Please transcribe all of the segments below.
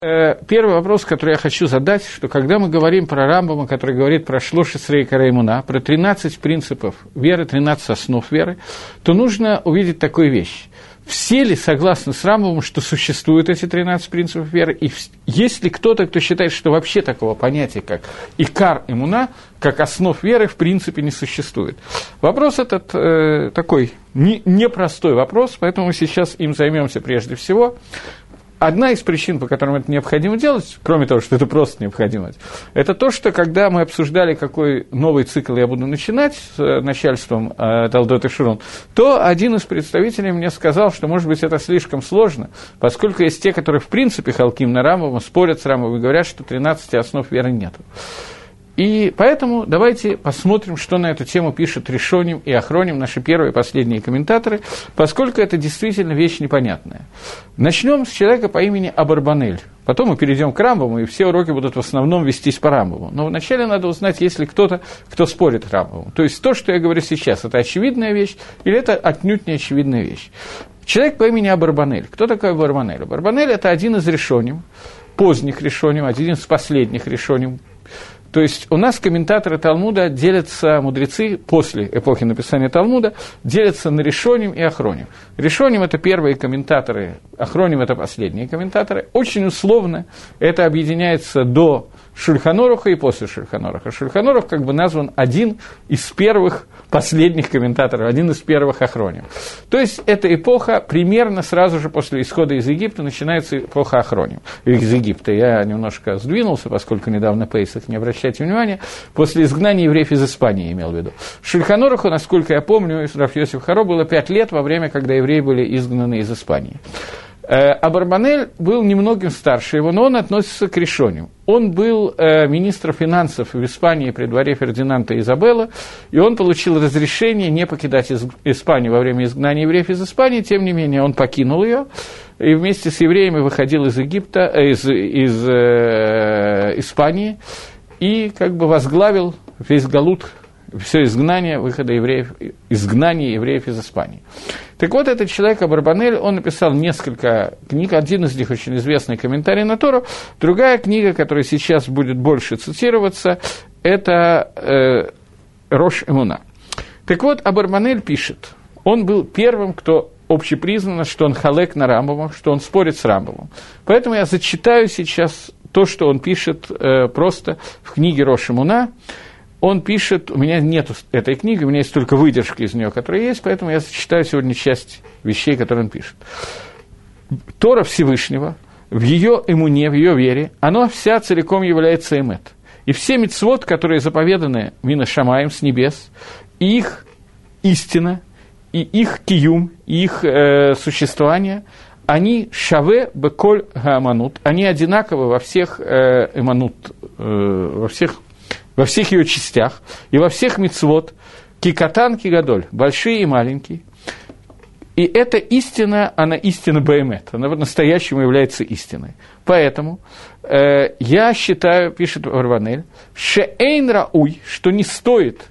Э, первый вопрос, который я хочу задать, что когда мы говорим про Рамбама, который говорит про Шлоши Срейка Раймуна, про 13 принципов веры, 13 основ веры, то нужно увидеть такую вещь. Все ли согласны с Рамбовым, что существуют эти 13 принципов веры? И есть ли кто-то, кто считает, что вообще такого понятия, как Икар и Муна, как основ веры, в принципе не существует? Вопрос этот э, такой не, непростой вопрос, поэтому мы сейчас им займемся прежде всего. Одна из причин, по которым это необходимо делать, кроме того, что это просто необходимо, это то, что когда мы обсуждали, какой новый цикл я буду начинать с э, начальством э, Талдот и Шурон, то один из представителей мне сказал, что, может быть, это слишком сложно, поскольку есть те, которые, в принципе, Халким на Рамовом, спорят с Рамовым и говорят, что 13 основ веры нет. И поэтому давайте посмотрим, что на эту тему пишут Решоним и Ахроним, наши первые и последние комментаторы, поскольку это действительно вещь непонятная. Начнем с человека по имени Абарбанель. Потом мы перейдем к Рамбаму, и все уроки будут в основном вестись по Рамбаму. Но вначале надо узнать, есть ли кто-то, кто спорит с Рамбаму. То есть то, что я говорю сейчас, это очевидная вещь или это отнюдь не очевидная вещь. Человек по имени Абарбанель. Кто такой Абарбанель? Абарбанель – это один из решоним, поздних решоним, один из последних решоним, то есть у нас комментаторы Талмуда делятся, мудрецы после эпохи написания Талмуда, делятся на решоним и охроним. Решоним – это первые комментаторы, охроним – это последние комментаторы. Очень условно это объединяется до Шульханоруха и после Шульханоруха. Шульханорух как бы назван один из первых последних комментаторов, один из первых охроним. То есть эта эпоха примерно сразу же после исхода из Египта начинается эпоха охроним. Из Египта я немножко сдвинулся, поскольку недавно Пейсах, не обращайте внимания, после изгнания евреев из Испании имел в виду. Шульханоруху, насколько я помню, Раф Йосиф Харо было пять лет во время, когда евреи были изгнаны из Испании. Э, а Барбанель был немногим старше его, но он относится к решению. Он был э, министром финансов в Испании при дворе Фердинанда Изабелла, и он получил разрешение не покидать из, Испанию во время изгнания евреев из Испании, тем не менее он покинул ее, и вместе с евреями выходил из Египта, э, из, из э, Испании, и как бы возглавил весь Галут все изгнание, выхода евреев, изгнание евреев из Испании. Так вот, этот человек Абарбанель, он написал несколько книг, один из них очень известный комментарий на Тору, другая книга, которая сейчас будет больше цитироваться, это э, Рош Эмуна. Так вот, Абарбанель пишет, он был первым, кто общепризнано, что он халек на Рамбовом, что он спорит с Рамбовым. Поэтому я зачитаю сейчас то, что он пишет э, просто в книге Рошимуна он пишет, у меня нет этой книги, у меня есть только выдержки из нее, которые есть, поэтому я зачитаю сегодня часть вещей, которые он пишет. Тора Всевышнего, в ее имуне, в ее вере, оно вся целиком является эмет. И все мецвод, которые заповеданы Мина Шамаем с небес, и их истина, и их киюм, и их э, существование, они шаве беколь гааманут, они одинаковы во всех э, эманут, э, во всех во всех ее частях и во всех мицвод, кикатан, кигадоль, большие и маленькие. И эта истина, она истина Баймет, она по-настоящему является истиной. Поэтому э, я считаю, пишет Варванель, шеэйн рауй, что не стоит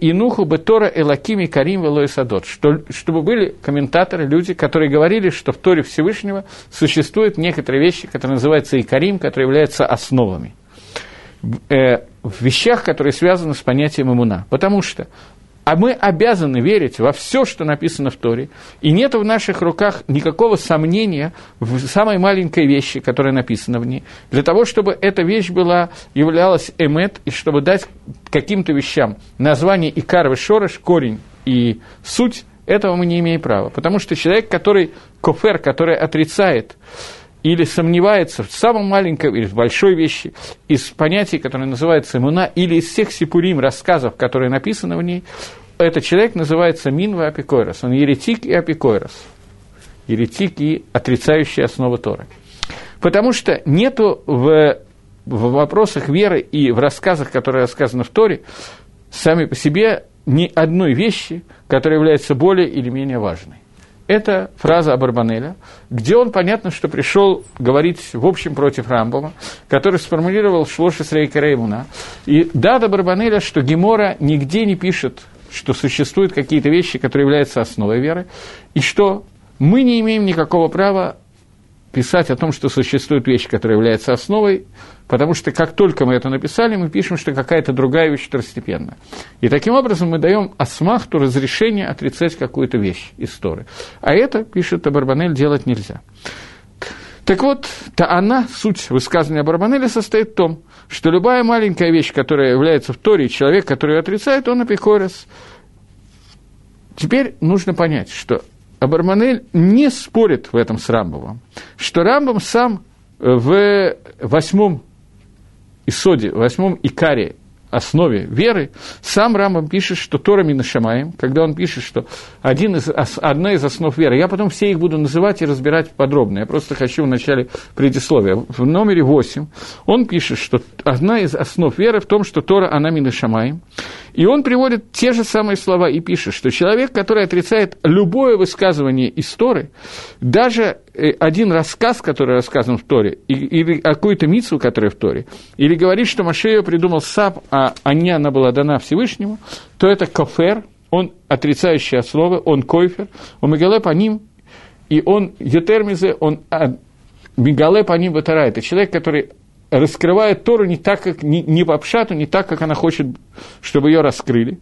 инуху бетора элакими карим велой садот, что, чтобы были комментаторы, люди, которые говорили, что в Торе Всевышнего существуют некоторые вещи, которые называются икарим, которые являются основами. Э, в вещах, которые связаны с понятием иммуна. Потому что а мы обязаны верить во все, что написано в Торе, и нет в наших руках никакого сомнения в самой маленькой вещи, которая написана в ней, для того, чтобы эта вещь была, являлась эмет, и чтобы дать каким-то вещам название Икар, Шорош, корень и суть, этого мы не имеем права. Потому что человек, который кофер, который отрицает или сомневается в самом маленьком или в большой вещи, из понятий, которое называется имуна, или из всех сипурим, рассказов, которые написаны в ней, этот человек называется Минва Апикойрос. Он еретик и Апикойрос. Еретик и отрицающий основы Торы. Потому что нету в, в вопросах веры и в рассказах, которые рассказаны в Торе, сами по себе ни одной вещи, которая является более или менее важной это фраза Абарбанеля, где он, понятно, что пришел говорить в общем против Рамбома, который сформулировал Шлоши Срейка Реймуна. И дата Барбанеля, что Гемора нигде не пишет, что существуют какие-то вещи, которые являются основой веры, и что мы не имеем никакого права писать о том, что существует вещь, которая является основой, потому что как только мы это написали, мы пишем, что какая-то другая вещь второстепенная. И таким образом мы даем осмахту разрешение отрицать какую-то вещь истории. А это, пишет Абарбанель, делать нельзя. Так вот, то она, суть высказывания Барбанеля состоит в том, что любая маленькая вещь, которая является в Торе, человек, который ее отрицает, он апикорес. Теперь нужно понять, что Абарманель не спорит в этом с Рамбовым, что Рамбом сам в восьмом Исоде, восьмом Икаре основе веры, сам Рамбам пишет, что Тора Минашамаем, когда он пишет, что один из, одна из основ веры, я потом все их буду называть и разбирать подробно, я просто хочу в начале предисловия. В номере 8 он пишет, что одна из основ веры в том, что Тора, она Минашамаем, и он приводит те же самые слова и пишет, что человек, который отрицает любое высказывание из Торы, даже э, один рассказ, который рассказан в Торе, или какую-то мицу, которая в Торе, или говорит, что Машея придумал сам, а, а не она была дана Всевышнему, то это кофер, он отрицающее слово, он койфер, он мегале по ним, и он етермизе, он а, мегале по ним батара. Это человек, который раскрывает Тору не так, как, не, не по обшату, не так, как она хочет, чтобы ее раскрыли.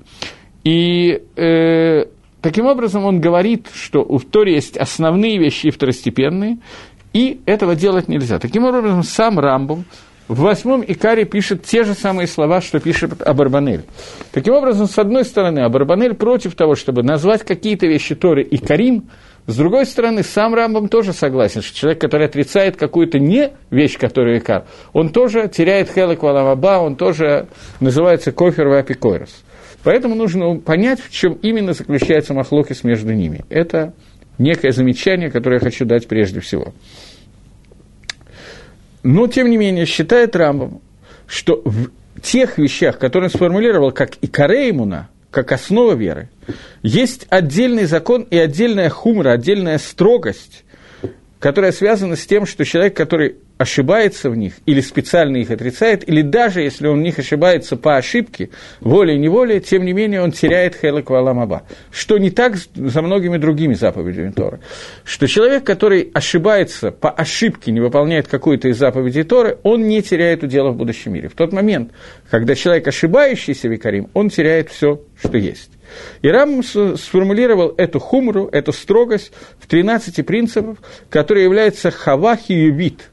И э, таким образом он говорит, что у Торе есть основные вещи и второстепенные, и этого делать нельзя. Таким образом, сам Рамбом в восьмом Икаре пишет те же самые слова, что пишет Абарбанель. Таким образом, с одной стороны, Абарбанель против того, чтобы назвать какие-то вещи Торы и Карим, с другой стороны, сам Рамбам тоже согласен, что человек, который отрицает какую-то не вещь, которая икар, он тоже теряет хелек валамаба, он тоже называется кофер вапикойрос. Поэтому нужно понять, в чем именно заключается махлокис между ними. Это некое замечание, которое я хочу дать прежде всего. Но, тем не менее, считает Рамбам, что в тех вещах, которые он сформулировал как икареймуна, как основа веры, есть отдельный закон и отдельная хумра, отдельная строгость, которая связана с тем, что человек, который ошибается в них, или специально их отрицает, или даже если он в них ошибается по ошибке, волей-неволей, тем не менее он теряет хелек валамаба. Что не так за многими другими заповедями Торы. Что человек, который ошибается по ошибке, не выполняет какую-то из заповедей Торы, он не теряет удела в будущем мире. В тот момент, когда человек, ошибающийся викарим, он теряет все, что есть. И Рам сформулировал эту хумру, эту строгость в 13 принципах, которые являются хавахи юбит,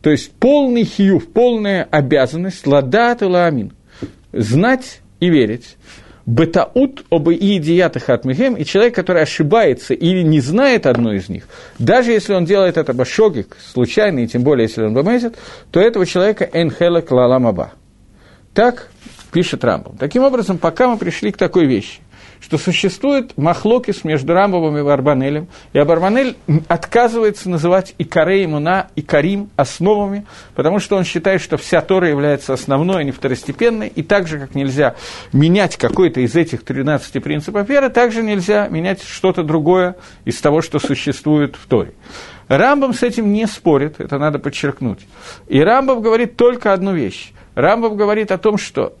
то есть полный хиюв, полная обязанность ладат и ламин, знать и верить. Бетаут об иидиятах от михем, и человек, который ошибается или не знает одну из них, даже если он делает это башогик, случайно, и тем более, если он бомезит, то этого человека энхела клаламаба. Так пишет Рамбом. Таким образом, пока мы пришли к такой вещи, что существует махлокис между Рамбовым и Барбанелем, и Барбанель отказывается называть и Каре, и Муна, и Карим основами, потому что он считает, что вся Тора является основной, а не второстепенной, и так же, как нельзя менять какой-то из этих 13 принципов веры, также нельзя менять что-то другое из того, что существует в Торе. Рамбам с этим не спорит, это надо подчеркнуть. И Рамбам говорит только одну вещь. Рамбам говорит о том, что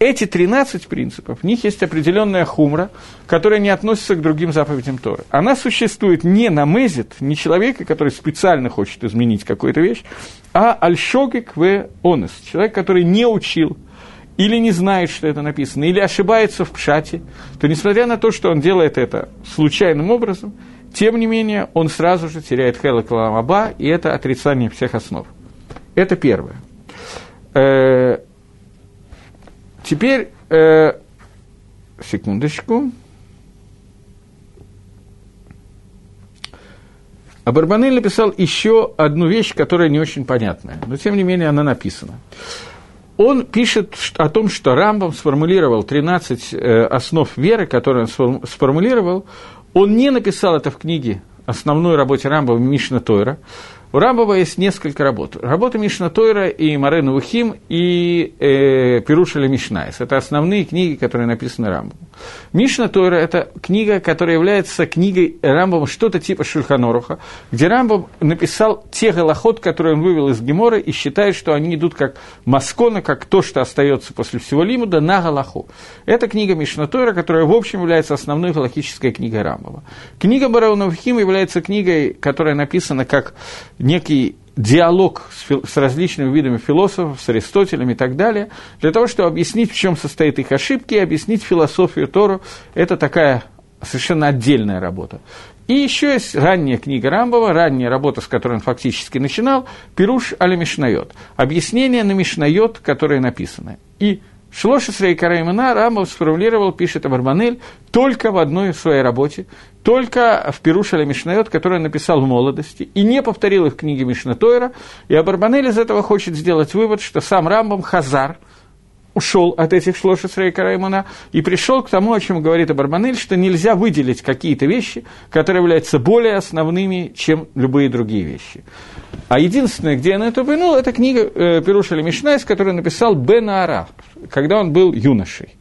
эти 13 принципов, в них есть определенная хумра, которая не относится к другим заповедям Торы. Она существует не на мезит, не человека, который специально хочет изменить какую-то вещь, а альшогик в онес, человек, который не учил, или не знает, что это написано, или ошибается в пшате, то несмотря на то, что он делает это случайным образом, тем не менее он сразу же теряет хелек ламаба, и это отрицание всех основ. Это первое. Теперь, э, секундочку. Абарбанель написал еще одну вещь, которая не очень понятная, но тем не менее она написана. Он пишет о том, что Рамбам сформулировал 13 э, основ веры, которые он сформулировал. Он не написал это в книге основной работе Рамбама Мишне Тойра. У Рамбама есть несколько работ. Работа Мишне Тойра и Море Невухим и э, Перуш ли-Мишнайс. Это основные книги, которые написаны Рамбамом. Мишна Тойра – это книга, которая является книгой Рамбова, что-то типа Шульханоруха, где Рамбов написал те голоход, которые он вывел из Гемора, и считает, что они идут как маскона, как то, что остается после всего лимуда, на Галаху. Это книга Мишна Тойра, которая, в общем, является основной галактической книгой Рамбова. Книга Бараунов Хим является книгой, которая написана как некий диалог с, с различными видами философов, с Аристотелем и так далее, для того, чтобы объяснить, в чем состоит их ошибки, и объяснить философию Тору. Это такая совершенно отдельная работа. И еще есть ранняя книга Рамбова, ранняя работа, с которой он фактически начинал, «Пируш аля Мишнайот», объяснение на Мишнайот, которые написаны. И Шлоша Срейкара Рамбов сформулировал, пишет Абарбанель, только в одной своей работе, только в Пируша Мишнайот, который написал в молодости, и не повторил их в книге Мишнатойра. И Абарбанель из этого хочет сделать вывод, что сам Рамбом חזר – ушел от этих שלוש עשרה עיקרים и пришел к тому, о чем говорит Абарбанель, что нельзя выделить какие-то вещи, которые являются более основными, чем любые другие вещи. А единственное, где на это упомянул, это книга э, פירוש על המשניות, которую написал בנעוריו, когда он был юношей.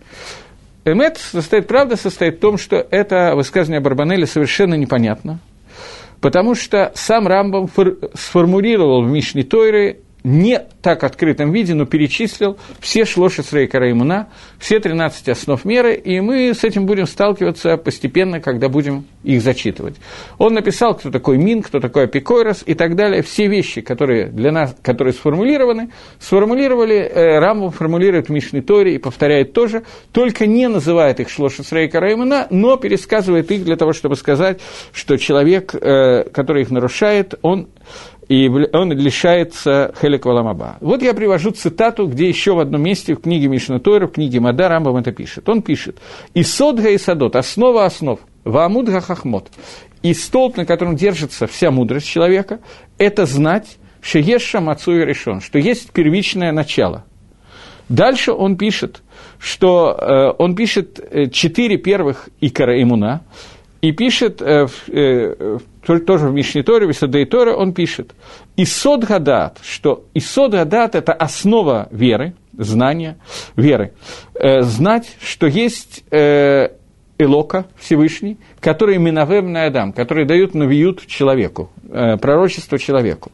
אמת состоит, правда состоит в том, что это высказывание Абарбанеля совершенно непонятно, потому что сам Рамбам сформулировал в Мишне Тойре не так открытом виде, но перечислил все шлоши Срейкара имуна, все 13 основ меры, и мы с этим будем сталкиваться постепенно, когда будем их зачитывать. Он написал, кто такой Мин, кто такой Апикойрос и так далее. Все вещи, которые для нас, которые сформулированы, сформулировали, э, Рамбом формулирует в Мишне Торе и повторяет тоже, только не называет их шлоши Срейкара имуна, но пересказывает их для того, чтобы сказать, что человек, э, который их нарушает, он и он лишается Хелек Валамаба. Вот я привожу цитату, где еще в одном месте в книге Мишна Тойра, в книге Мада Рамбам это пишет. Он пишет, «И содга и садот, основа основ, ваамуд хахмот, и столб, на котором держится вся мудрость человека, это знать, шееша мацу и решен, что есть первичное начало. Дальше он пишет, что э, он пишет э, четыре первых икора имуна, и пишет, э, э, тоже в Мишниторе, в Исодей Торе, он пишет, Исод Гадат, что Исод Гадат – это основа веры, знания, веры. Э, знать, что есть э, Элока Всевышний, который Минавем на Адам, который дают навиют человеку, э, пророчество человеку.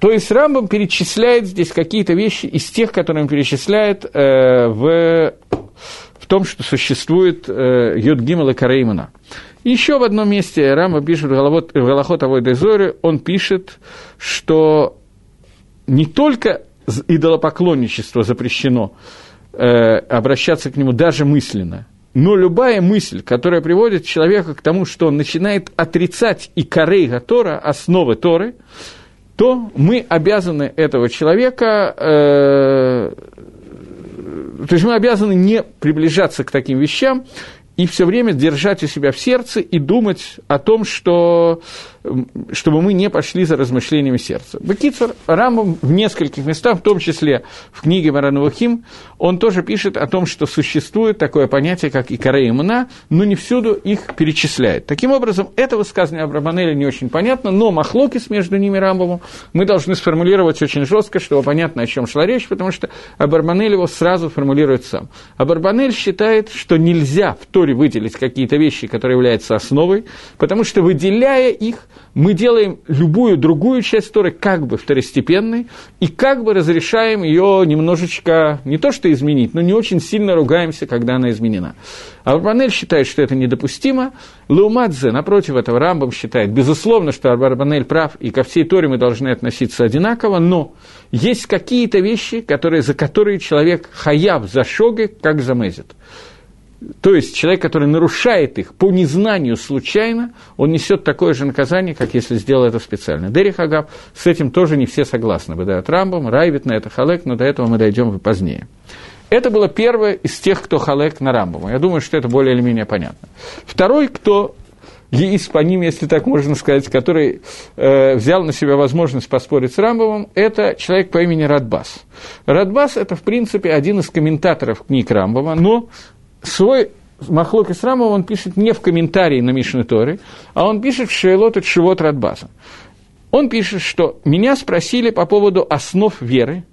То есть Рамбам перечисляет здесь какие-то вещи из тех, которые он перечисляет э, в том, что существует э, Йод Гимел и Кареймана. Еще в одном месте Рама пишет в Галахот Авой Дезоре, он пишет, что не только идолопоклонничество запрещено э, обращаться к нему даже мысленно, но любая мысль, которая приводит человека к тому, что он начинает отрицать и корей Тора, основы Торы, то мы обязаны этого человека э, то есть мы обязаны не приближаться к таким вещам и все время держать у себя в сердце и думать о том, что чтобы мы не пошли за размышлениями сердца. Бекицер Рамбам в нескольких местах, в том числе в книге Маранувахим, он тоже пишет о том, что существует такое понятие, как икаре имуна, но не всюду их перечисляет. Таким образом, это высказывание Абрабанеля не очень понятно, но махлокис между ними Рамбовым мы должны сформулировать очень жестко, чтобы понятно, о чем шла речь, потому что Абарбанель его сразу формулирует сам. Абарбанель считает, что нельзя в Торе выделить какие-то вещи, которые являются основой, потому что выделяя их, мы делаем любую другую часть Торы как бы второстепенной и как бы разрешаем ее немножечко, не то что изменить, но не очень сильно ругаемся, когда она изменена. А Арбанель считает, что это недопустимо. Леумадзе, напротив этого, Рамбам считает, безусловно, что Арбанель прав, и ко всей Торе мы должны относиться одинаково, но есть какие-то вещи, которые, за которые человек хаяв за шоги, как замезит. То есть человек, который нарушает их по незнанию случайно, он несет такое же наказание, как если сделал это специально. Дерих Агав, с этим тоже не все согласны. Выдают Рамбам, Райвит на это Халек, но до этого мы дойдем позднее. Это было первое из тех, кто Халек на Рамбама. Я думаю, что это более или менее понятно. Второй, кто есть по ним, если так можно сказать, который э, взял на себя возможность поспорить с Рамбовым, это человек по имени Радбас. Радбас – это, в принципе, один из комментаторов книг Рамбова, но свой Махлок Исрама он пишет не в комментарии на Мишны Торы, а он пишет в Шейлот и Шивот Радбаза. Он пишет, что меня спросили по поводу основ веры,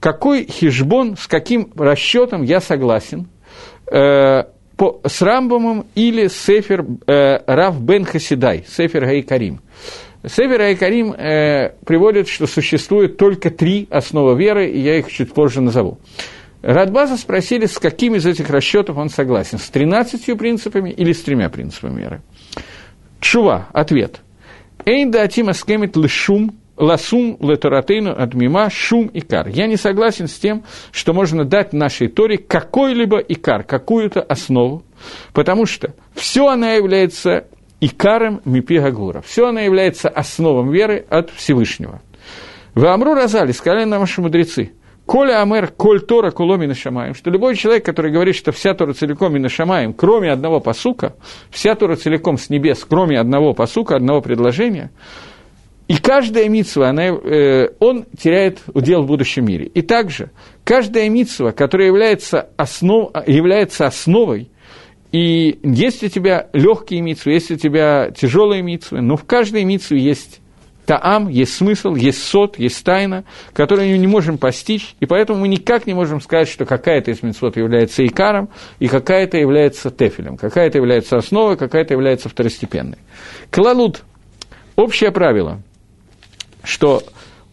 какой хижбон, с каким расчетом я согласен э, по, с Рамбомом или Сефер э, Рав Бен Хасидай, Сефер Гаикарим. Сефер Гаикарим э, приводит, что существует только три основы веры, и я их чуть позже назову. Радбаза спросили, с каким из этих расчетов он согласен, с 13 принципами или с тремя принципами меры. Чува, ответ. Эйн да атима скемит лишум ласум летаратейну адмима шум икар. Я не согласен с тем, что можно дать нашей Торе какой-либо икар, какую-то основу, потому что все она является икаром мипи гагура, все она является основом веры от Всевышнего. В Амру Разали сказали нам наши мудрецы, Коля Амер, Коль Тора, Куломи Нашамаем, что любой человек, который говорит, что вся Тора целиком и Нашамаем, кроме одного посука, вся Тора целиком с небес, кроме одного посука, одного предложения, и каждая митсва, она, э, он теряет удел в будущем мире. И также каждая митсва, которая является, основ, является основой, и есть у тебя легкие митсвы, есть у тебя тяжелые митсвы, но в каждой митсве есть таам, есть смысл, есть сот, есть тайна, которую мы не можем постичь, и поэтому мы никак не можем сказать, что какая-то из митцвот является икаром, и какая-то является тефелем, какая-то является основой, какая-то является второстепенной. Клалут – общее правило – что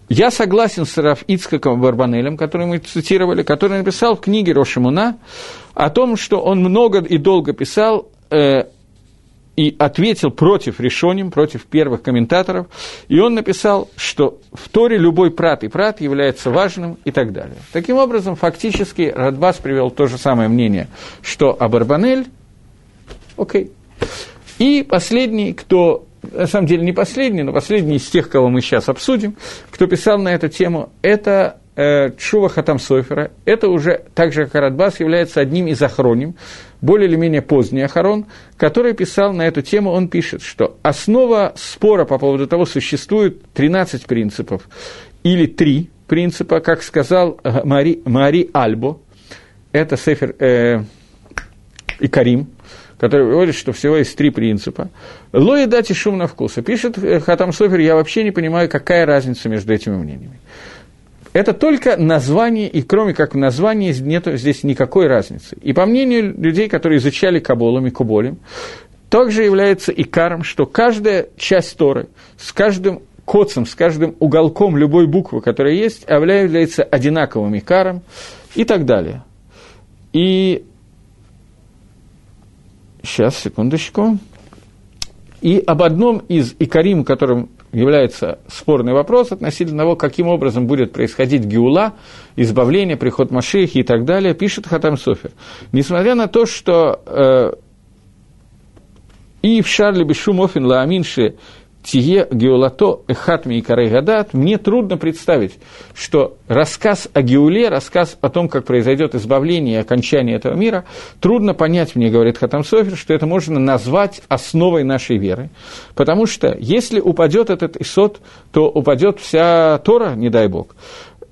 я согласен с Раф Ицкаком Барбанелем, который мы цитировали, который написал в книге Рошимуна о том, что он много и долго писал э, и ответил против решением, против первых комментаторов, и он написал, что в Торе любой прат и прат является важным и так далее. Таким образом, фактически Радбас привел то же самое мнение, что Абарбанель, окей. И последний, кто на самом деле не последний, но последний из тех, кого мы сейчас обсудим, кто писал на эту тему, это э, Чува Хатам Софера. Это уже, так же как Арадбас, является одним из охроним, более или менее поздний охорон, который писал на эту тему, он пишет, что основа спора по поводу того, существует 13 принципов или 3 принципа, как сказал э, Мари, Мари Альбо, это Сефер э, и Карим, который говорит, что всего есть три принципа. Лои дати шум на вкус. Пишет э, Хатам Софер, я вообще не понимаю, какая разница между этими мнениями. Это только название, и кроме как в названии нет здесь никакой разницы. И по мнению людей, которые изучали Каболом и Куболем, также является икаром, что каждая часть Торы с каждым коцем, с каждым уголком любой буквы, которая есть, является одинаковым икаром и так далее. И Сейчас, секундочку. И об одном из икарим, которым является спорный вопрос относительно того, каким образом будет происходить геула, избавление, приход Машихи и так далее, пишет Хатам Софер. Несмотря на то, что э, и в Шарле Бешум Офин Тие Геолато Эхатми и Карайгадат, мне трудно представить, что рассказ о Геуле, рассказ о том, как произойдет избавление и окончание этого мира, трудно понять, мне говорит Хатам Софер, что это можно назвать основой нашей веры. Потому что если упадет этот Исот, то упадет вся Тора, не дай Бог.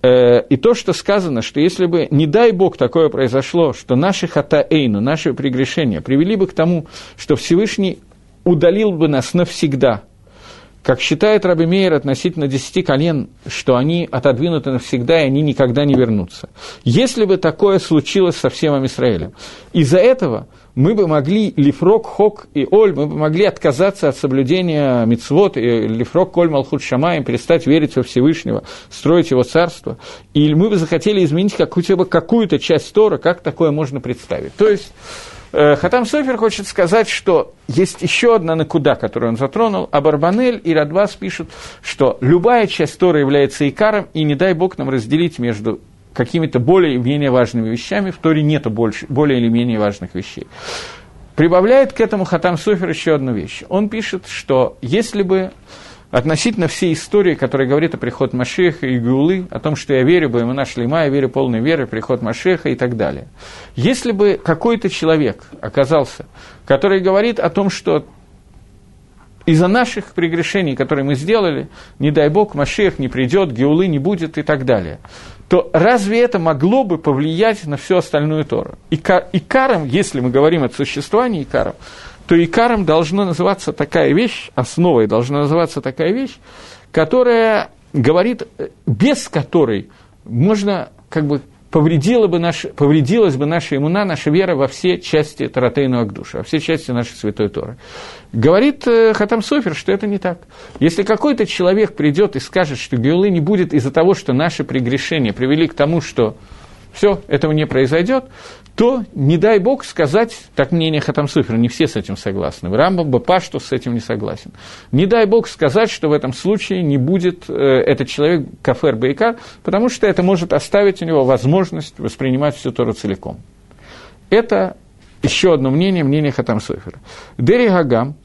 Э, и то, что сказано, что если бы, не дай Бог, такое произошло, что наши хатаэйну, наши прегрешения привели бы к тому, что Всевышний удалил бы нас навсегда – как считает Раби Мейер относительно десяти колен, что они отодвинуты навсегда, и они никогда не вернутся. Если бы такое случилось со всем Израилем, из-за этого мы бы могли Лифрок, Хок и Оль, мы бы могли отказаться от соблюдения Мицвод, и Лифрок, Коль, Малхут, Шамаем, перестать верить во Всевышнего, строить его царство, и мы бы захотели изменить какую-то, часть Тора, как такое можно представить. То есть, Хатам Софер хочет сказать, что есть еще одна накуда, которую он затронул, а и Радвас пишут, что любая часть Тора является икаром, и не дай Бог нам разделить между какими-то более или менее важными вещами, в Торе нету больше, более или менее важных вещей. Прибавляет к этому Хатам Софер еще одну вещь. Он пишет, что если бы относительно всей истории, которая говорит о приход Машеха и Гулы, о том, что я верю бы, мы нашли ма, я верю полной верой, приход Машеха и так далее. Если бы какой-то человек оказался, который говорит о том, что из-за наших прегрешений, которые мы сделали, не дай бог, Машех не придет, Геулы не будет и так далее, то разве это могло бы повлиять на всю остальную Тору? И, и каром, если мы говорим о существовании Икаром, то икаром должна называться такая вещь, основой должна называться такая вещь, которая говорит, без которой можно как бы повредила бы наш, повредилась бы наша иммуна, наша вера во все части Таратейну Агдуша, во все части нашей Святой Торы. Говорит э, Хатам Софер, что это не так. Если какой-то человек придет и скажет, что Геулы не будет из-за того, что наши прегрешения привели к тому, что все, этого не произойдет, то не дай бог сказать, так мнение Хатам Суфера, не все с этим согласны. Рамбам Бапашту с этим не согласен. Не дай бог сказать, что в этом случае не будет э, этот человек кафер Бейкар, потому что это может оставить у него возможность воспринимать всю Тору целиком. Это еще одно мнение, мнение Хатам Софера. Дери Гагам,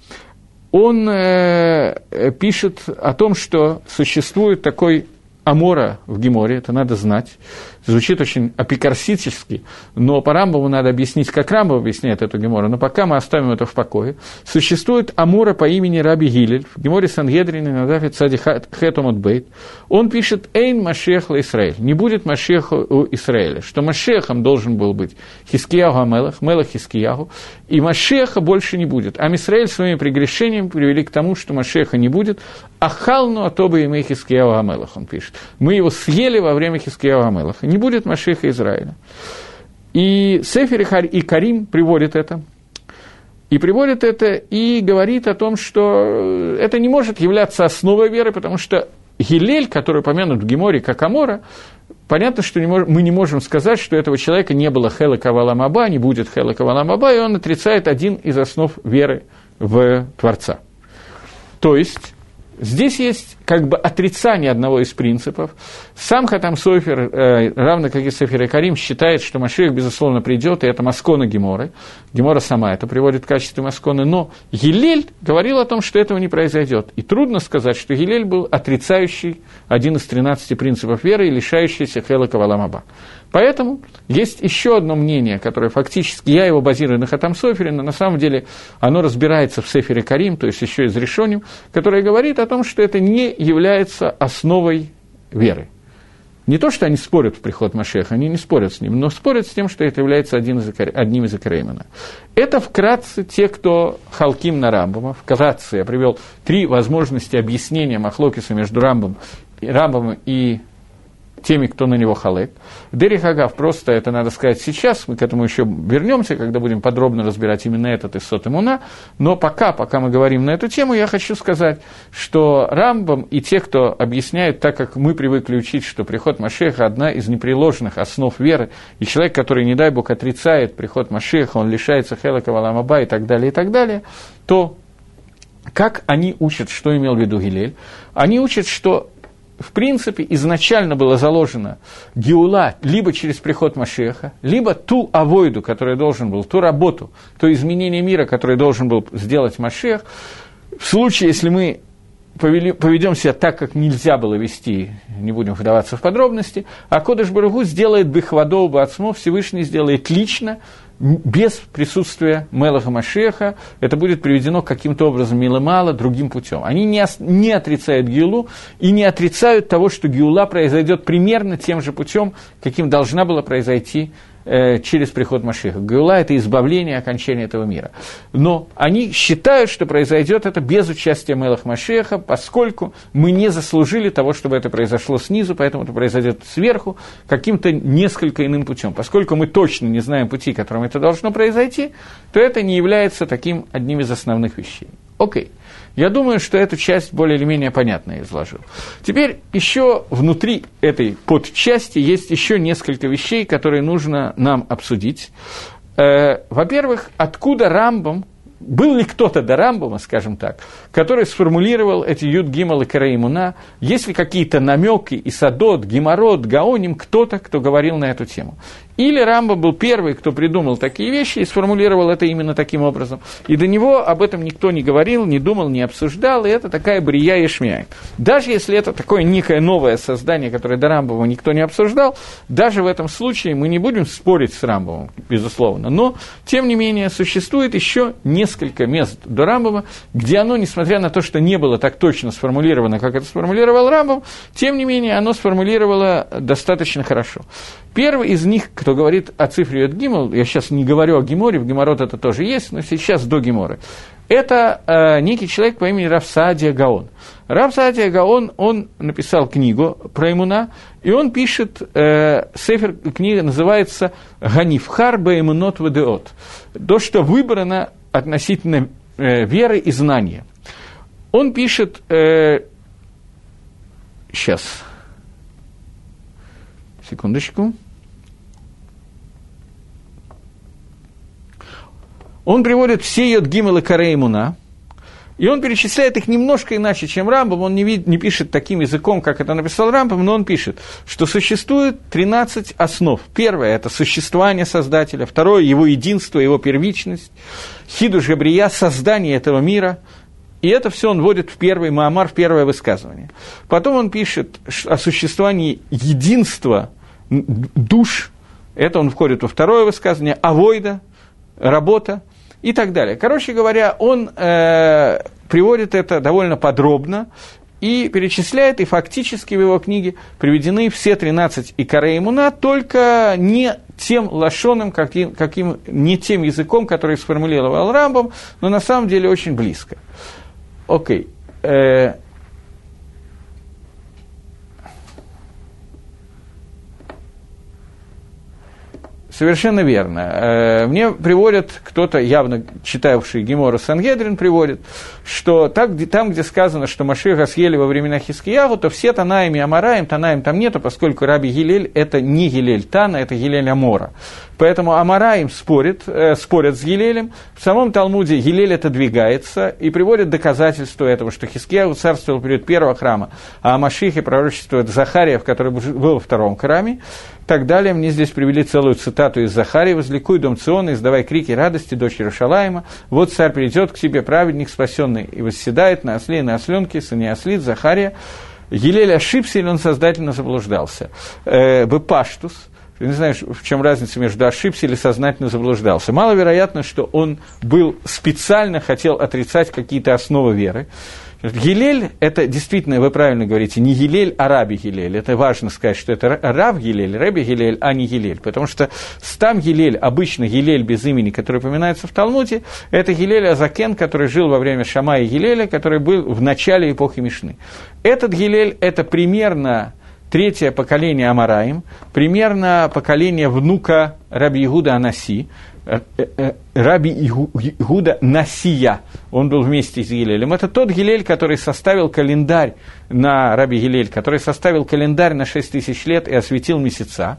он э, пишет о том, что существует такой Амора в Геморе, это надо знать. Звучит очень апикарсически, но по Рамбову надо объяснить, как Рамбов объясняет эту Гемору, но пока мы оставим это в покое. Существует Амора по имени Раби Гилель, в Геморе Сангедрин на Дафе Цади Хетом Бейт. Он пишет «Эйн Машех Израиль», не будет Машеха у Израиля, что Машехом должен был быть Хискияху Амелах, Мелах Хискияху, и Машеха больше не будет. А Израиль своими прегрешениями привели к тому, что Машеха не будет, а Халну Атоба и Хискияху Амелах, он пишет. Мы его съели во время Хискияху Амелаха не будет Машиха Израиля. И Сефер и Карим приводит это. И приводит это и говорит о том, что это не может являться основой веры, потому что Гилель, который помянут в Геморе как Амора, понятно, что не мож, мы не можем сказать, что этого человека не было Хела Каваламаба, не будет Хела Каваламаба, и он отрицает один из основ веры в Творца. То есть, Здесь есть как бы отрицание одного из принципов. Сам Хатам Софер, э, равно как и Софер и Карим, считает, что Машех, безусловно, придет, и это Маскона Геморы. Гемора сама это приводит в качестве Масконы. Но Елель говорил о том, что этого не произойдет. И трудно сказать, что Елель был отрицающий один из 13 принципов веры и лишающийся Хела Каваламаба. Поэтому есть еще одно мнение, которое фактически, я его базирую на Хатам Софере, но на самом деле оно разбирается в Сефере Карим, то есть еще из решением, которое говорит о том, что это не является основой веры. Не то, что они спорят в приход Машеха, они не спорят с ним, но спорят с тем, что это является один из, одним из Акреймена. Это вкратце те, кто халким на Рамбома. Вкратце я привел три возможности объяснения Махлокиса между Рамбом, Рамбом и теми, кто на него халек. Дери Хагав просто это надо сказать сейчас, мы к этому еще вернемся, когда будем подробно разбирать именно этот из Сотемуна, но пока, пока мы говорим на эту тему, я хочу сказать, что Рамбам и те, кто объясняет, так как мы привыкли учить, что приход Машеха – одна из непреложных основ веры, и человек, который, не дай Бог, отрицает приход Машеха, он лишается Хелака Валамаба и так далее, и так далее, то как они учат, что имел в виду Гилель? Они учат, что в принципе, изначально было заложено Геула либо через приход Машеха, либо ту авойду, которая должен был, ту работу, то изменение мира, которое должен был сделать Машех, в случае, если мы поведем себя так, как нельзя было вести, не будем вдаваться в подробности, а Кодыш Барагу сделает Бехвадоу Бацмо, Всевышний сделает лично, без присутствия Мелаха Машеха, это будет приведено каким-то образом мало другим путем. Они не, не отрицают Гиулу и не отрицают того, что Гиула произойдет примерно тем же путем, каким должна была произойти через приход Машиха. Гаула – это избавление, окончание этого мира. Но они считают, что произойдет это без участия Мелах Машеха, поскольку мы не заслужили того, чтобы это произошло снизу, поэтому это произойдет сверху каким-то несколько иным путем. Поскольку мы точно не знаем пути, которым это должно произойти, то это не является таким одним из основных вещей. Окей. Okay. Я думаю, что эту часть более или менее понятно я изложил. Теперь еще внутри этой подчасти есть еще несколько вещей, которые нужно нам обсудить. Э, во-первых, откуда Рамбам был ли кто-то до Рамбома, скажем так, который сформулировал эти Юд Гимал и Караимуна, есть ли какие-то намеки, и Садот, Гимарот, Гаоним, кто-то, кто говорил на эту тему. Или Рамба был первый, кто придумал такие вещи и сформулировал это именно таким образом. И до него об этом никто не говорил, не думал, не обсуждал, и это такая брия и шмяй. Даже если это такое некое новое создание, которое до Рамбова никто не обсуждал, даже в этом случае мы не будем спорить с Рамбовым, безусловно. Но, тем не менее, существует еще несколько мест до Рамбова, где оно, несмотря на то, что не было так точно сформулировано, как это сформулировал Рамбов, тем не менее, оно сформулировало достаточно хорошо. Первый из них, кто говорит о цифре от Гимл, я сейчас не говорю о Геморе, в Геморот это тоже есть, но сейчас до Геморы, это э, некий человек по имени Рафсадия Гаон. Рафсадия Гаон, он написал книгу про Имуна, и он пишет, э, сефер, книга называется «Ганифхар баэмунот вадеот», то, что выбрано относительно э, веры и знания. Он пишет, э, сейчас, секундочку. Он приводит все Йодгимел и Кареймуна, и он перечисляет их немножко иначе, чем Рамбам. Он не, вид, не пишет таким языком, как это написал Рамбам, но он пишет, что существует 13 основ. Первое – это существование Создателя. Второе – его единство, его первичность. Хиду Жабрия – создание этого мира. И это все он вводит в первый Маамар, в первое высказывание. Потом он пишет о существовании единства душ. Это он входит во второе высказывание. Авойда – работа – и так далее. Короче говоря, он э, приводит это довольно подробно и перечисляет, и фактически в его книге приведены все 13 икорей имуна, только не тем лошоном, каким, каким, не тем языком, который сформулировал Рамбом, но на самом деле очень близко. Окей. Okay. Э, Совершенно верно. Э, мне приводят, кто-то, явно читавший Гемора Сангедрин, приводит, что так, там, где сказано, что Машиха съели во времена Хискиягу, то все Танаем и Амараем, Танаем там нету, поскольку Раби Гилель – это не Гилель Тана, это Гилель Амора. Поэтому Амараим спорит, э, спорят с Гилелем. В самом Талмуде Гилель отодвигается и приводит доказательство этого, что Хискияу царствовал перед первого храма, а о пророчествует Захария, который был во втором храме. Так далее. Мне здесь привели целую цитату из Захария. «Возликуй дом Циона, издавай крики радости, дочь Иерушалаема. Вот царь придет к тебе, праведник спасенный, и восседает на осле и на осленке, сыне ослит, Захария». Елель ошибся или он сознательно заблуждался? Э, Бепаштус – я не знаю, в чем разница между ошибся или сознательно заблуждался. Маловероятно, что он был специально хотел отрицать какие-то основы веры. Гилель – это действительно, вы правильно говорите, не Гилель, а Раби Гилель. Это важно сказать, что это Рав Гилель, Раби Гилель, а не Гилель. Потому что стам Гилель, обычно Гилель без имени, который упоминается в Талмуде, это Гилель Азакен, который жил во время Шама и Гилеля, который был в начале эпохи Мишны. Этот Гилель – это примерно третье поколение Амараим, примерно поколение внука Раби Игуда Анаси, э, э, э, Раби Игуда Насия, он был вместе с Гилелем. Это тот Гилель, который составил календарь на Раби Гилель, который составил календарь на 6 тысяч лет и осветил месяца.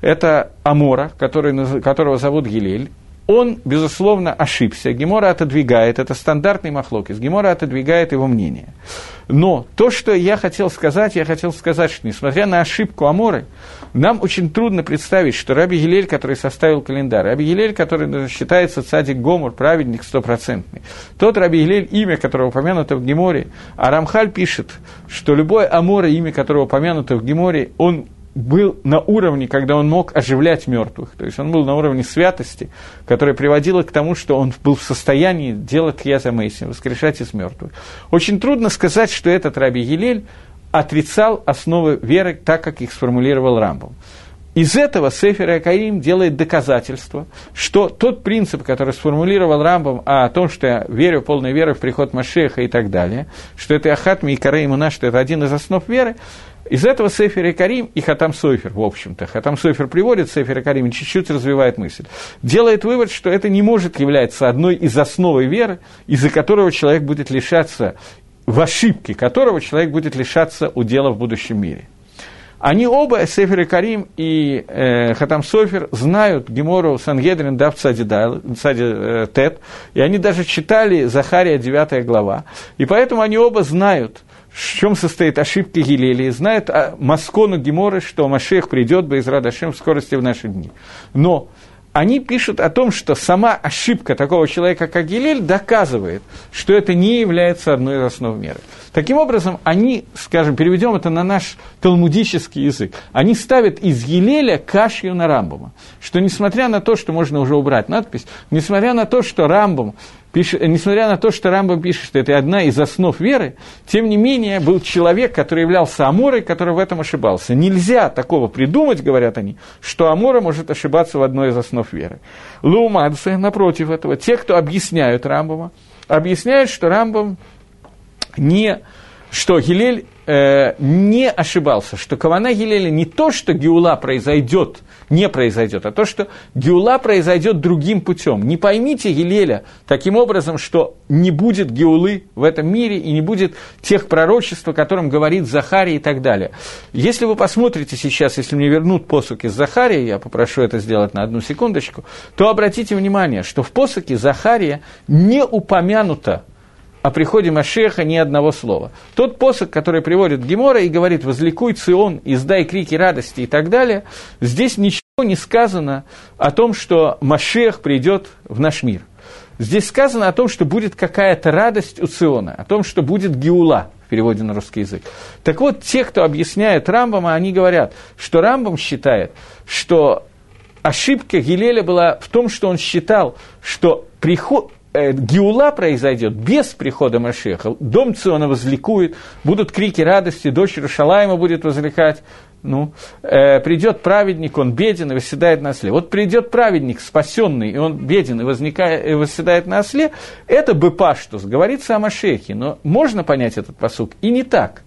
Это Амора, который, которого зовут Гилель он, безусловно, ошибся. Гемора отодвигает, это стандартный махлокис, Гемора отодвигает его мнение. Но то, что я хотел сказать, я хотел сказать, что несмотря на ошибку Аморы, нам очень трудно представить, что Раби Гилель, который составил календарь, Раби Гилель, который считается цадик Гомор, праведник стопроцентный, тот Раби Гилель, имя которого упомянуто в Геморе, а Рамхаль пишет, что любой Амора, имя которого упомянуто в Геморе, он был на уровне, когда он мог оживлять мертвых. То есть он был на уровне святости, которая приводила к тому, что он был в состоянии делать кьяза Мейсин, воскрешать из мертвых. Очень трудно сказать, что этот Раби Елель отрицал основы веры так, как их сформулировал Рамбом. Из этого Сефер Акаим делает доказательство, что тот принцип, который сформулировал Рамбом о том, что я верю полной верой в приход Машеха и так далее, что это Ахатми и Караимуна, что это один из основ веры, из этого Сефер и Карим и Хатам Сойфер, в общем-то, Хатам Сойфер приводит Сефер и Карим, чуть-чуть развивает мысль, делает вывод, что это не может являться одной из основ веры, из-за которого человек будет лишаться, в ошибке которого человек будет лишаться удела в будущем мире. Они оба, Сефер и Карим и э, Хатам Софер, знают Гемору Сангедрин Дав Цади, Цади э, Тет, и они даже читали Захария 9 глава. И поэтому они оба знают, в чем состоит ошибка Гилелии, знают о Маскону Геморы, что Машех придет бы из Радашем в скорости в наши дни. Но они пишут о том, что сама ошибка такого человека, как Гилель, доказывает, что это не является одной из основ меры. Таким образом, они, скажем, переведем это на наш талмудический язык, они ставят из Елеля кашью на Рамбома, что несмотря на то, что можно уже убрать надпись, несмотря на то, что Рамбом пишет, несмотря на то, что Рамбам пишет, что это одна из основ веры, тем не менее был человек, который являлся Аморой, который в этом ошибался. Нельзя такого придумать, говорят они, что Амора может ошибаться в одной из основ веры. Лаумадзе, напротив этого, те, кто объясняют Рамбама, объясняют, что Рамбам не что Гилель э, не ошибался, что Кавана Гилеля не то, что Геула произойдет, не произойдет, а то, что Геула произойдет другим путем. Не поймите Гилеля таким образом, что не будет Геулы в этом мире и не будет тех пророчеств, о котором говорит Захария и так далее. Если вы посмотрите сейчас, если мне вернут посук из Захария, я попрошу это сделать на одну секундочку, то обратите внимание, что в посуке Захария не упомянуто о приходе Машеха ни одного слова. Тот посох, который приводит Гемора и говорит «возликуй Цион, издай крики радости» и так далее, здесь ничего не сказано о том, что Машех придет в наш мир. Здесь сказано о том, что будет какая-то радость у Циона, о том, что будет Геула в переводе на русский язык. Так вот, те, кто объясняет Рамбама, они говорят, что Рамбам считает, что ошибка Гилеля была в том, что он считал, что приход, Э, Геула произойдет без прихода Машеха. Дом Циона возликует, будут крики радости, дочь Рашалайма будет возликать. Ну, э, придет праведник, он беден и восседает на осле. Вот придет праведник, спасенный, и он беден и, возникает, и восседает на осле, это бы паштус, говорится о Машехе. Но можно понять этот посук и не так.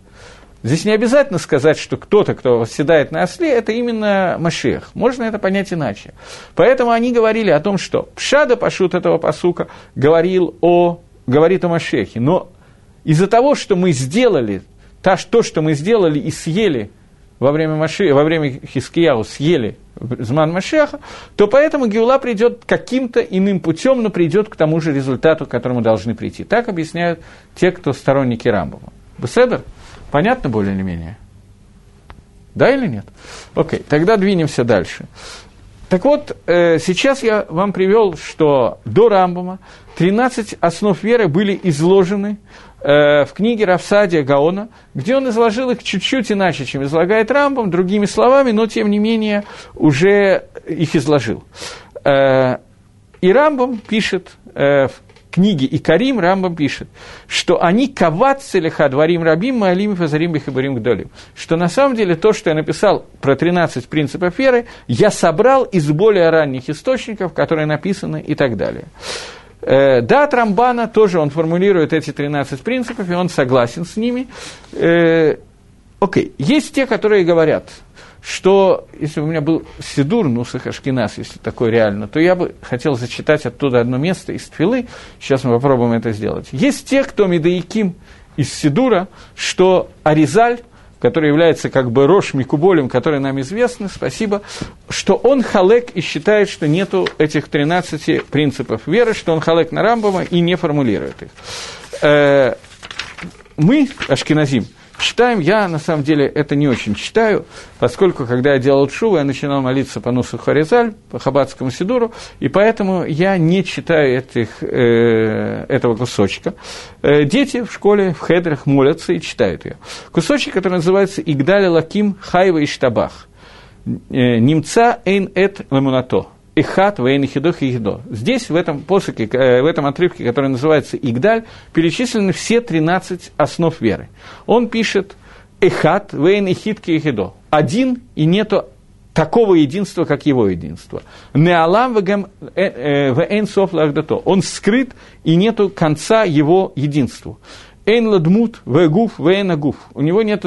Здесь не обязательно сказать, что кто-то, кто восседает на осле, это именно Машех. Можно это понять иначе. Поэтому они говорили о том, что Пшада Пашут этого посука говорил о, говорит о Машехе. Но из-за того, что мы сделали, то, что мы сделали и съели во время, Маши, во время Хискияу, съели Зман Машеха, то поэтому Геула придет каким-то иным путем, но придет к тому же результату, к которому должны прийти. Так объясняют те, кто сторонники Рамбова. Беседер? Понятно более или менее? Да или нет? Окей, тогда двинемся дальше. Так вот, э, сейчас я вам привел, что до Рамбама 13 основ веры были изложены э, в книге Равсадия Гаона, где он изложил их чуть-чуть иначе, чем излагает Рамбам, другими словами, но тем не менее уже их изложил. Э, и Рамбам пишет в книге и Карим Рамбам пишет, что они кавацелиха дворим рабим маалим фазарим бихабарим гдолим. Что на самом деле то, что я написал про 13 принципов веры, я собрал из более ранних источников, которые написаны и так далее. Э, да, от Рамбана тоже он формулирует эти 13 принципов, и он согласен с ними. Э, окей, есть те, которые говорят – что если бы у меня был Сидур, Нусах Ашкинас, если такой реально, то я бы хотел зачитать оттуда одно место из Твилы, сейчас мы попробуем это сделать. Есть те, кто Медаиким из Сидура, что Аризаль, который является как бы Рош Микуболем, который нам известны, спасибо, что он халек и считает, что нету этих 13 принципов веры, что он халек на Рамбама и не формулирует их. Э, мы, Ашкиназим, читаем. Я, на самом деле, это не очень читаю, поскольку, когда я делал шуву, я начинал молиться по Нусу Харизаль, по Хабадскому Сидуру, и поэтому я не читаю этих, э, этого кусочка. Э, дети в школе, в хедрах молятся и читают ее. Кусочек, который называется «Игдали Лаким Хайва и Штабах». Э, «Немца эйн эт ламунато» Ихат, Вейн, Хидох и Хидо. Здесь, в этом посоке, э, в этом отрывке, который называется Игдаль, перечислены все 13 основ веры. Он пишет Эхат, Вейн, Хитки и Хидо. Один, и нету такого единства, как его единство. Неалам э, э, вейн соф лагдато. Он скрыт, и нету конца его единству. Эйн ладмут вегуф вейн агуф. У него нет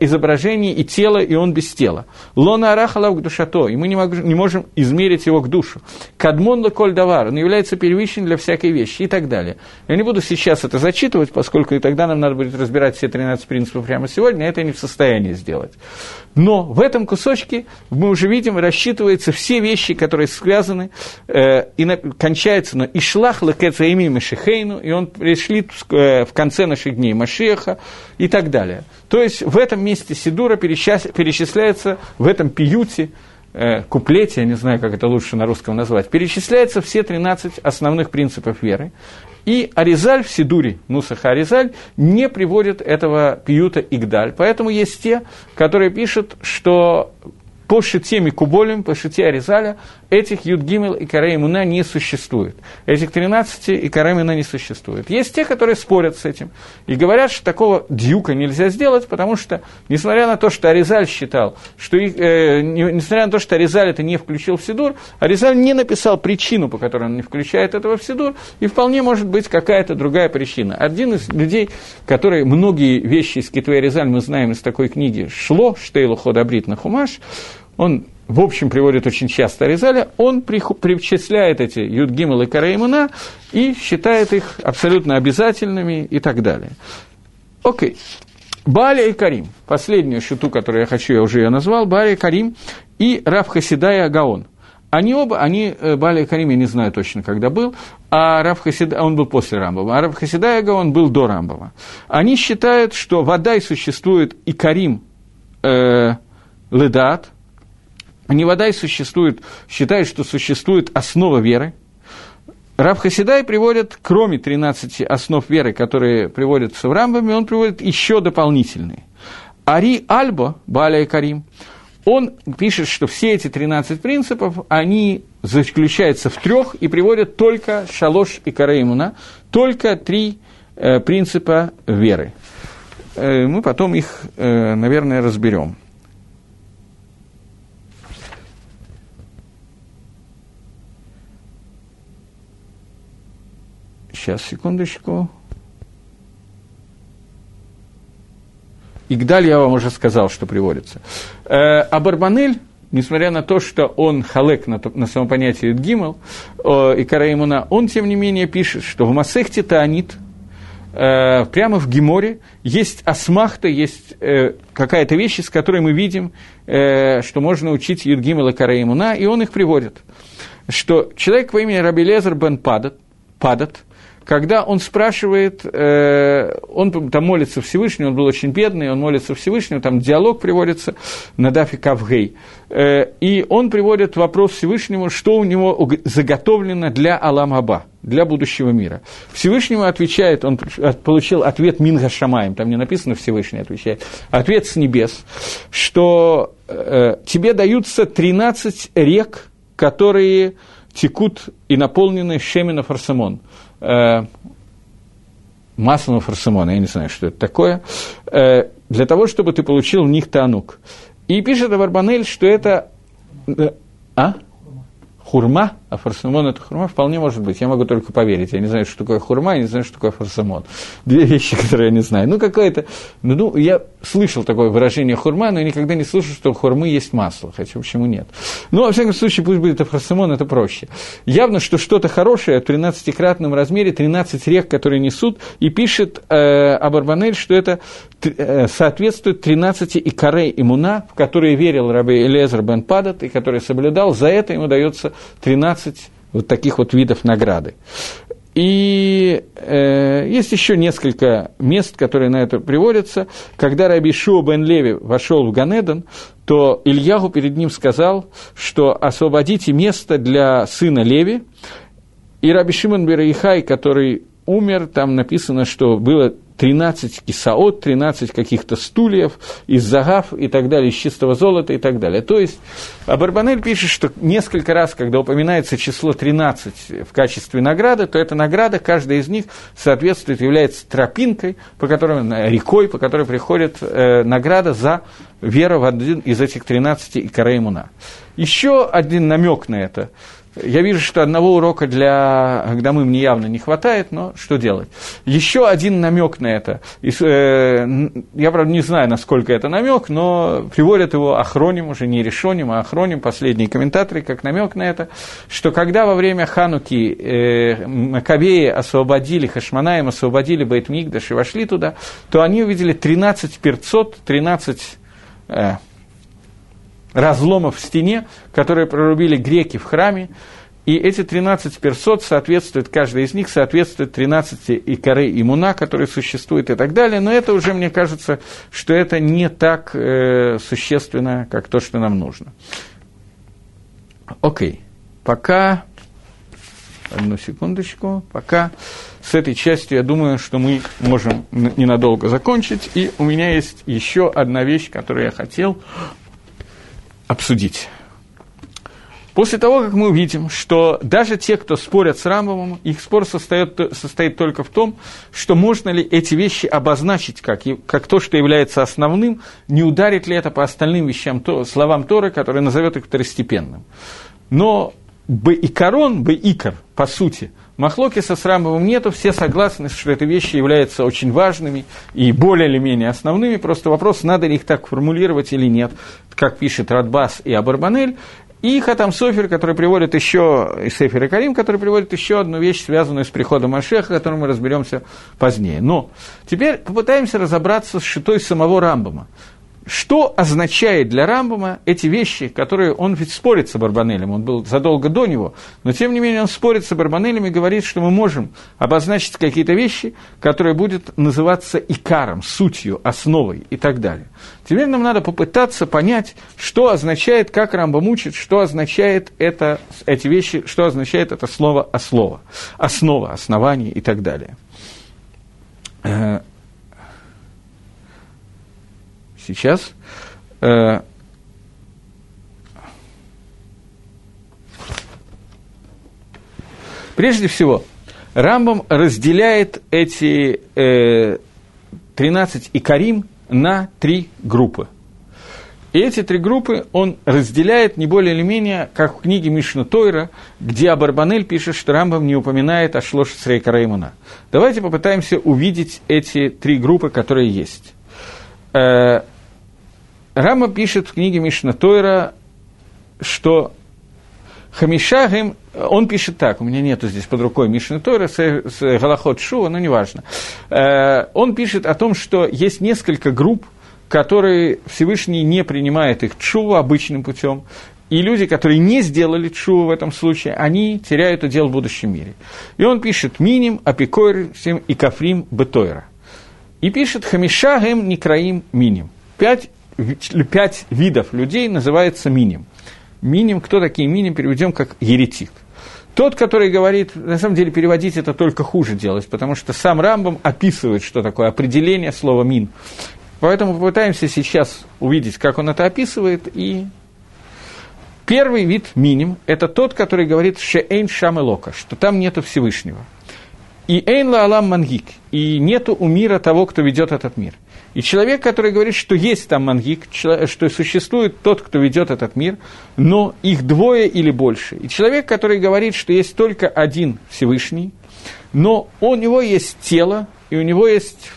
изображение и тело, и он без тела. Лона арахалав к душато, и мы не, мог, не можем измерить его к душу. Кадмон коль давар, он является первичным для всякой вещи и так далее. Я не буду сейчас это зачитывать, поскольку и тогда нам надо будет разбирать все 13 принципов прямо сегодня, это не в состоянии сделать. Но в этом кусочке мы уже видим, рассчитываются все вещи, которые связаны, э, и на, кончается на «Ишлах лекецаими Машихейну», и он пришли э, в конце наших дней Машеха и так далее. То есть в этом месте Сидура перечисляется, в этом пиюте, э, куплете, я не знаю, как это лучше на русском назвать, перечисляются все 13 основных принципов веры. И Аризаль в Сидуре, Нусаха Аризаль, не приводит этого пиюта Игдаль. Поэтому есть те, которые пишут, что по шите Микуболем, по шите Аризаля, этих Юдгимел и Караимуна не существует. Этих 13 и Караимуна не существует. Есть те, которые спорят с этим и говорят, что такого дюка нельзя сделать, потому что, несмотря на то, что Аризаль считал, что их, э, несмотря на то, что Аризаль это не включил в Сидур, Аризаль не написал причину, по которой он не включает этого в Сидур, и вполне может быть какая-то другая причина. Один из людей, который многие вещи из Китвей Аризаль мы знаем из такой книги «Шло», Штейлу Ходабрит на Хумаш, он в общем, приводит очень часто Аризаля, он причисляет эти Юдгимал и Караимуна и считает их абсолютно обязательными и так далее. Окей. Баля и Карим. Последнюю шуту, которую я хочу, я уже ее назвал. Баля и Карим и Рав Хасида и Агаон. Они оба, они, э, Баля и Карим, я не знаю точно, когда был, а Рав Хасида, он был после Рамбова, а Рав Хасида и Агаон был до Рамбова. Они считают, что вода и существует и Карим э, Ледат – Невадай существует, считает, что существует основа веры. Раб Хасидай приводит, кроме 13 основ веры, которые приводятся в Рамбаме, он приводит еще дополнительные. Ари Альбо, Баля и Карим, он пишет, что все эти 13 принципов, они заключаются в трех и приводят только Шалош и Караимуна, только три э, принципа веры. Э, мы потом их, э, наверное, разберем. Сейчас, секундочку. Игдаль я вам уже сказал, что приводится. Э, а Барбанель, несмотря на то, что он халек на, на самопонятие Гимел э, и Караимуна, он, тем не менее, пишет, что в Масехте Таанит, э, прямо в Гиморе, есть асмахта, есть э, какая-то вещь, с которой мы видим, э, что можно учить Юдгимел и Караимуна, и он их приводит. Что человек по имени Раби Лезер бен Падат, Падат когда он спрашивает, э, он там молится Всевышнему, он был очень бедный, он молится Всевышнему, там диалог приводится на Дафе Кавгей, э, и он приводит вопрос Всевышнему, что у него заготовлено для Аламаба, для будущего мира. Всевышнему отвечает, он получил ответ Минга Шамаем, там не написано Всевышний отвечает, ответ с небес, что э, тебе даются 13 рек, которые текут и наполнены шемина фарсамон э, масляного фарсамона, я не знаю, что это такое, э, для того, чтобы ты получил в них танук. И пишет Аварбанель, что это... Э, а? хурма, а фарсамон это хурма, вполне может быть. Я могу только поверить. Я не знаю, что такое хурма, я не знаю, что такое фарсамон. Две вещи, которые я не знаю. Ну, какое-то... Ну, ну, я слышал такое выражение хурма, но никогда не слышал, что у хурмы есть масло. Хотя почему нет? Ну, во всяком случае, пусть будет фарсамон, это проще. Явно, что что-то хорошее в 13-кратном размере, 13 рек, которые несут, и пишет э, Абарбанель, что это э, соответствует 13 икарей имуна, в которые верил Раби Элезер бен Падат, и который соблюдал, за это ему дается 13 вот таких вот видов награды. И э, есть еще несколько мест, которые на это приводятся. Когда Раби Шуа бен Леви вошел в Ганедон, то Ильягу перед ним сказал, что освободите место для сына Леви. И Раби Шимон Бераихай, который умер, там написано, что было 13 кисаот, 13 каких-то стульев из загав и так далее, из чистого золота и так далее. То есть Абарбанель пишет, что несколько раз, когда упоминается число 13 в качестве награды, то эта награда, каждая из них соответствует, является тропинкой, по которой, рекой, по которой приходит э, награда за веру в один из этих 13 икарей Муна. Еще один намек на это – я вижу, что одного урока для Гдамы мне явно не хватает, но что делать? Еще один намек на это. Э, я, правда, не знаю, насколько это намек, но приводят его Ахроним, уже не Решоним, а Ахроним, последние комментаторы, как намек на это, что когда во время Хануки э, Макавеи освободили, Хашманаем освободили Бейтмигдаш и вошли туда, то они увидели 13 перцот, 13 э, разломов в стене, которые прорубили греки в храме, и эти 13 персот соответствуют, каждая из них соответствует 13 икоры иммуна, которые существуют и так далее, но это уже, мне кажется, что это не так э, существенно, как то, что нам нужно. Окей, пока, одну секундочку, пока. С этой частью, я думаю, что мы можем ненадолго закончить, и у меня есть еще одна вещь, которую я хотел обсудить. После того, как мы увидим, что даже те, кто спорят с Рамбовым, их спор состоит, состоит только в том, что можно ли эти вещи обозначить как, как то, что является основным, не ударит ли это по остальным вещам, то, словам Торы, которые назовет их второстепенным. Но бы и корон, бы икор, по сути, Махлокиса с Рамбовым нету, все согласны, что эти вещи являются очень важными и более или менее основными, просто вопрос, надо ли их так формулировать или нет, как пишет Радбас и Абарбанель, и Хатам Софер, который приводит еще, и Сефер и Карим, который приводит еще одну вещь, связанную с приходом Машеха, о которой мы разберемся позднее. Но теперь попытаемся разобраться с шитой самого Рамбама. Что означает для Рамбама эти вещи, которые он ведь спорит с Барбанелем, он был задолго до него, но тем не менее он спорит с Барбанелем и говорит, что мы можем обозначить какие-то вещи, которые будут называться икаром, сутью, основой и так далее. Теперь нам надо попытаться понять, что означает, как Рамбам учит, что означает это, эти вещи, что означает это слово «основа», основа, основание и так далее. Сейчас. Э, прежде всего, Рамбам разделяет эти э, 13 икарим на три группы. И эти три группы он разделяет не более или менее, как в книге Мишна Тойра, где Абарбанель пишет, что Рамбам не упоминает о Шлош Срейка Раймана. Давайте попытаемся увидеть эти три группы, которые есть. Э, Рама пишет в книге Мишна Тойра, что Хамишагим, он пишет так, у меня нету здесь под рукой Мишна Тойра с, с Галахот Шува, но неважно. Э, он пишет о том, что есть несколько групп, которые Всевышний не принимает их чуву обычным путем, и люди, которые не сделали чуву в этом случае, они теряют удел в будущем мире. И он пишет «Миним, Апикойр, и Кафрим, Бетойра». И пишет «Хамишагем, Некраим, Миним». Пять пять видов людей называется миним. Миним, кто такие миним, переведем как еретик. Тот, который говорит, на самом деле переводить это только хуже делать, потому что сам Рамбам описывает, что такое определение слова мин. Поэтому попытаемся сейчас увидеть, как он это описывает. И первый вид миним – это тот, который говорит «шеэйн шам лока», что там нету Всевышнего. И «эйн ла алам мангик», и нету у мира того, кто ведет этот мир – и человек, который говорит, что есть там мангик, что существует тот, кто ведет этот мир, но их двое или больше. И человек, который говорит, что есть только один Всевышний, но у него есть тело, и у него есть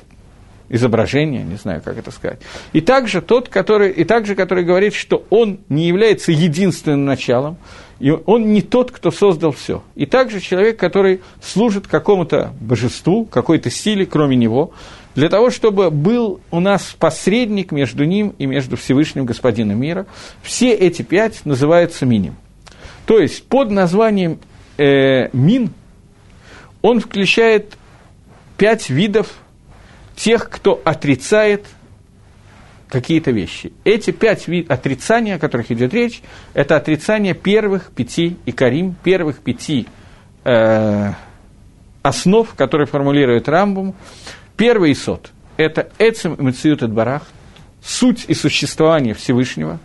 изображение, не знаю, как это сказать. И также тот, который, и также, который говорит, что он не является единственным началом, и он не тот, кто создал все. И также человек, который служит какому-то божеству, какой-то силе, кроме него, для того, чтобы был у нас посредник между ним и между Всевышним Господином мира. Все эти пять называются миним. То есть под названием э, мин он включает пять видов тех, кто отрицает какие-то вещи. Эти пять видов отрицания, о которых идет речь, это отрицание первых пяти икарим, первых пяти э, основ, которые формулирует Рамбум, Первый сот – это Эцем и Мациют Барах, суть и существование Всевышнего.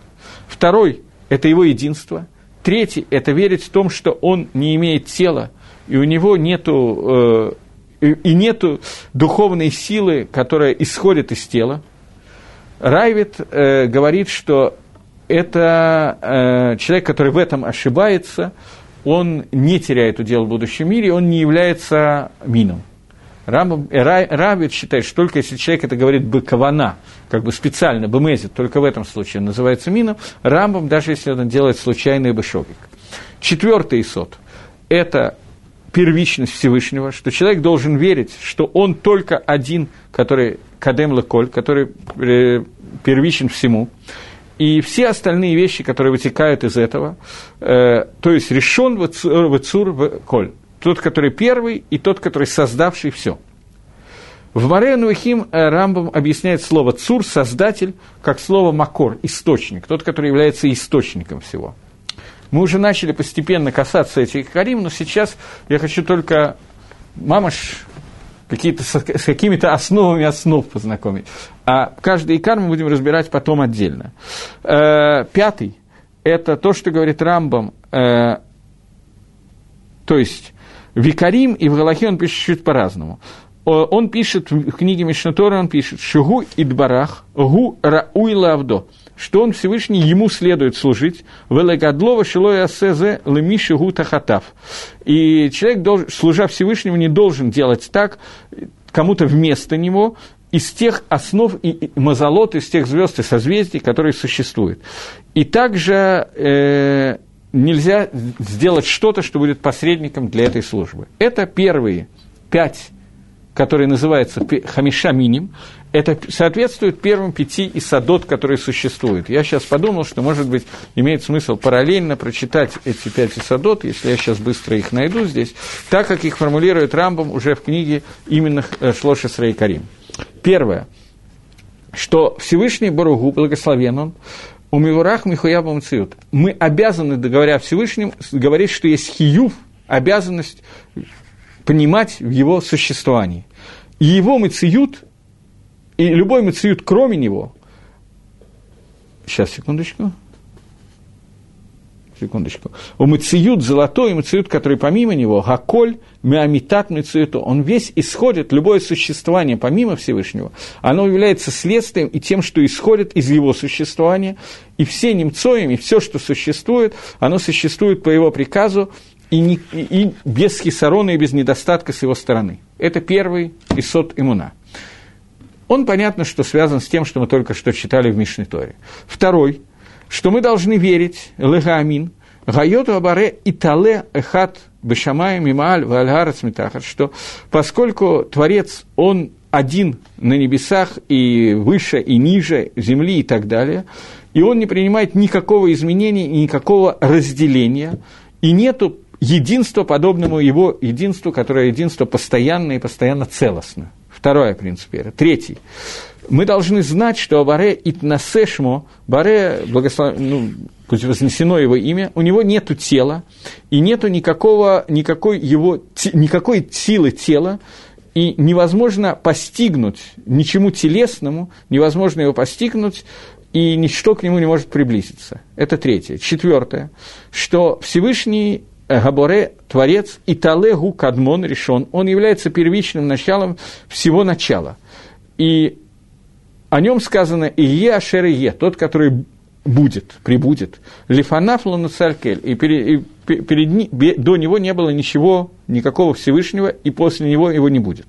Второй – это его единство. Третий – это верить в том, что он не имеет тела, и у него нету, э, и нету духовной силы, которая исходит из тела. Райвит э, говорит, что это э, человек, который в этом ошибается, он не теряет удел в будущем мире, он не является мином. Рамбам, э, Равид считает, что только если человек это говорит бы кавана, как бы специально, бы мезит, только в этом случае он называется мином, Рамбам, даже если он делает случайный бешогик. Четвертый сот – это первичность Всевышнего, что человек должен верить, что он только один, который кадем леколь, который э, первичен всему, и все остальные вещи, которые вытекают из этого, э, то есть решен в цур коль, тот, который первый, и тот, который создавший все. В Маре Нуахим э, Рамбам объясняет слово «цур», «создатель», как слово «макор», «источник», тот, который является источником всего. Мы уже начали постепенно касаться этих карим, но сейчас я хочу только мамаш какие-то, с какими-то основами основ познакомить. А каждый икар мы будем разбирать потом отдельно. Э, пятый это то, что говорит Рамбам, э, то есть Викарим и в Галахе он пишет чуть по-разному. Он пишет в книге Мишнатора, он пишет «Шигу идбарах, гу рауй лавдо», что он Всевышний, ему следует служить, «Велегадлова шилоя сезе лемиши гу тахатав». И человек, должен, служа Всевышнему, не должен делать так, кому-то вместо него, из тех основ и мазолот, из тех звезд и созвездий, которые существуют. И также э, нельзя сделать что-то, что будет посредником для этой службы. Это первые пять, которые называются хамиша миним, это соответствует первым пяти исадот, которые существуют. Я сейчас подумал, что, может быть, имеет смысл параллельно прочитать эти пять исадот, если я сейчас быстро их найду здесь, так как их формулирует Рамбом уже в книге именно э, Шлоши Срей Карим. Первое, что Всевышний Баругу, благословен он, у Мивурах Михуяба Мациют. Мы обязаны, говоря Всевышним, говорить, что есть хиюв, обязанность понимать в его существовании. И его мациют, и любой мациют, кроме него, сейчас, секундочку, секундочку, у Мациют золотой, и Мациют, который помимо него, Гаколь, Меамитат Мациюту, он весь исходит, любое существование помимо Всевышнего, оно является следствием и тем, что исходит из его существования, и все немцоем, и все, что существует, оно существует по его приказу, и, не, и без хисарона, и без недостатка с его стороны. Это первый исот иммуна. Он, понятно, что связан с тем, что мы только что читали в Мишной Торе. Второй – что мы должны верить, легаамин, гайоту абаре и тале эхат бешамай мималь вальгарец митахар, что поскольку Творец, он один на небесах и выше, и ниже земли и так далее, и он не принимает никакого изменения никакого разделения, и нету единства, подобному его единству, которое единство постоянное и постоянно целостно. Второе принцип веры. Третий мы должны знать, что Баре Итнасешмо, Баре, благослов... ну, пусть вознесено его имя, у него нет тела, и нет никакого, никакой, его, никакой силы тела, и невозможно постигнуть ничему телесному, невозможно его постигнуть, и ничто к нему не может приблизиться. Это третье. Четвертое, что Всевышний Габоре, Творец, и Талегу Кадмон решен, он является первичным началом всего начала. И о нем сказано «Ие Ашер Ие», тот, который будет, прибудет. Лифанаф Лануцалькель, и, перед, и перед, до него не было ничего, никакого Всевышнего, и после него его не будет.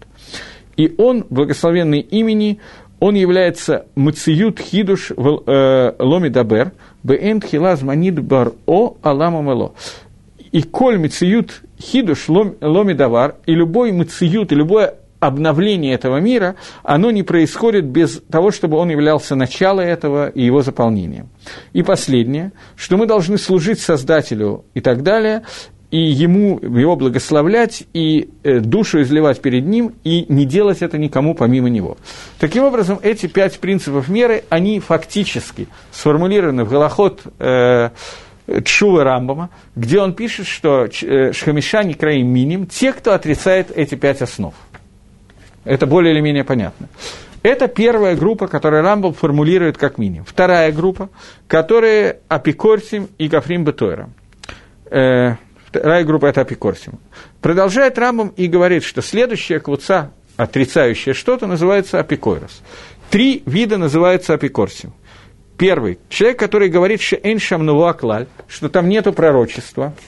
И он, благословенный имени, он является Мациют Хидуш э, Ломи Дабер, Хилаз Манид Бар О Алама Мело. И коль Мациют Хидуш Ломи и любой Мациют, и любое обновление этого мира, оно не происходит без того, чтобы он являлся началом этого и его заполнением. И последнее, что мы должны служить Создателю и так далее, и ему, его благословлять, и э, душу изливать перед ним, и не делать это никому помимо него. Таким образом, эти пять принципов меры, они фактически сформулированы в Голоход э, Чува Рамбама, где он пишет, что э, Шхамиша не краим миним, те, кто отрицает эти пять основ. Это более или менее понятно. Это первая группа, которую Рамбом формулирует как минимум. Вторая группа, которая Апикорсим и Гафрим Бетойра. Э, вторая группа – это Апикорсим. Продолжает Рамбом и говорит, что следующая квуца, отрицающая что-то, называется Апикойрос. Три вида называются Апикорсим. Первый – человек, который говорит, что «эншам нуваклаль», что там нету пророчества –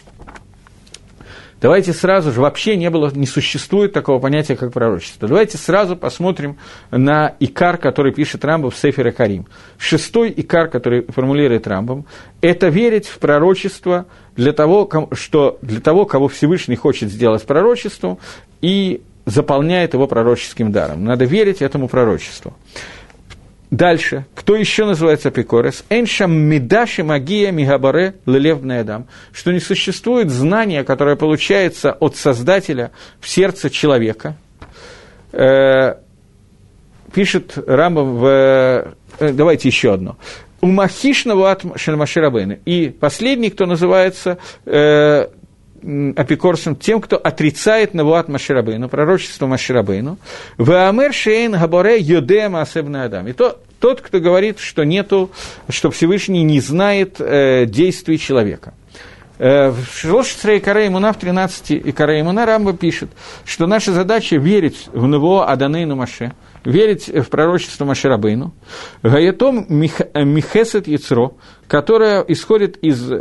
Давайте сразу же, вообще не было, не существует такого понятия, как пророчество. Давайте сразу посмотрим на икар, который пишет Рамбов в Сефере Карим. Шестой икар, который формулирует Рамбом, это верить в пророчество для того, что, для того, кого Всевышний хочет сделать пророчеством, и заполняет его пророческим даром. Надо верить этому пророчеству. Дальше. Кто еще называется апикорес? Эншам медаши магия мигабаре лелевный адам. Что не существует знания, которое получается от Создателя в сердце человека. Э, пишет Рамбам в... Э, давайте еще одно. У Махишного от Шельмаширабейна. И последний, кто называется э, апикорсом тем, кто отрицает Навуат Маширабейну, пророчество Маширабейну, в Амер Шейн Габоре Йодема Асебна Адам. И то тот, кто говорит, что нету, что Всевышний не знает э, действий человека. Э, в Шлошицре и Каре Имуна в 13 и Каре Имуна Рамба пишет, что наша задача верить в него Аданейну Маше, верить в пророчество Маширабейну, Гаятом Михесет Яцро, которое исходит из